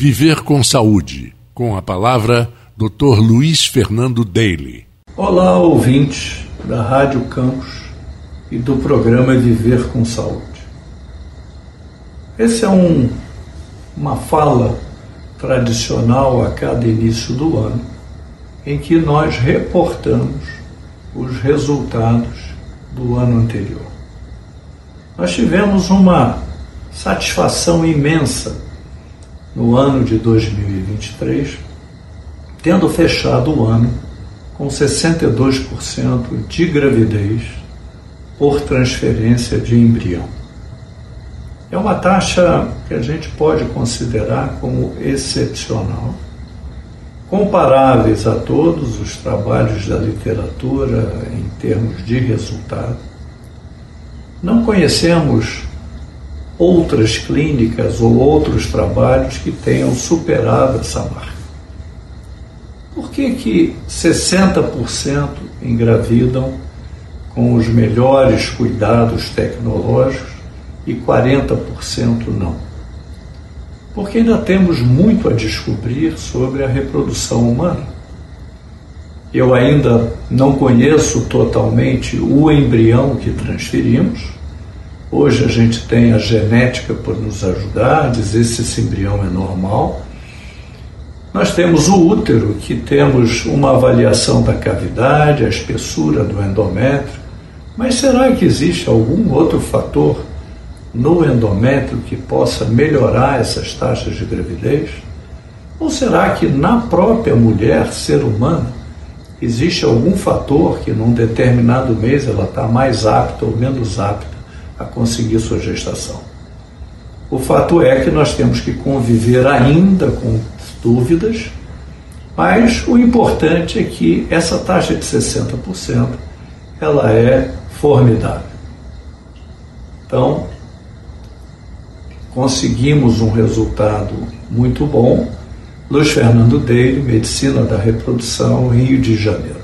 Viver com Saúde, com a palavra Dr. Luiz Fernando Daly. Olá, ouvintes da Rádio Campos e do programa Viver com Saúde. Esse é um, uma fala tradicional a cada início do ano, em que nós reportamos os resultados do ano anterior. Nós tivemos uma satisfação imensa no ano de 2023, tendo fechado o ano com 62% de gravidez por transferência de embrião. É uma taxa que a gente pode considerar como excepcional, comparáveis a todos os trabalhos da literatura em termos de resultado. Não conhecemos outras clínicas ou outros trabalhos que tenham superado essa marca. Por que, que 60% engravidam com os melhores cuidados tecnológicos e 40% não? Porque ainda temos muito a descobrir sobre a reprodução humana. Eu ainda não conheço totalmente o embrião que transferimos. Hoje a gente tem a genética por nos ajudar a dizer se esse embrião é normal nós temos o útero, que temos uma avaliação da cavidade, a espessura do endométrio, mas será que existe algum outro fator no endométrio que possa melhorar essas taxas de gravidez? Ou será que na própria mulher, ser humano, existe algum fator que num determinado mês ela está mais apta ou menos apta a conseguir sua gestação? O fato é que nós temos que conviver ainda com dúvidas, mas o importante é que essa taxa de 60% ela é formidável. Então, conseguimos um resultado muito bom. Luiz Fernando Deire, Medicina da Reprodução, Rio de Janeiro.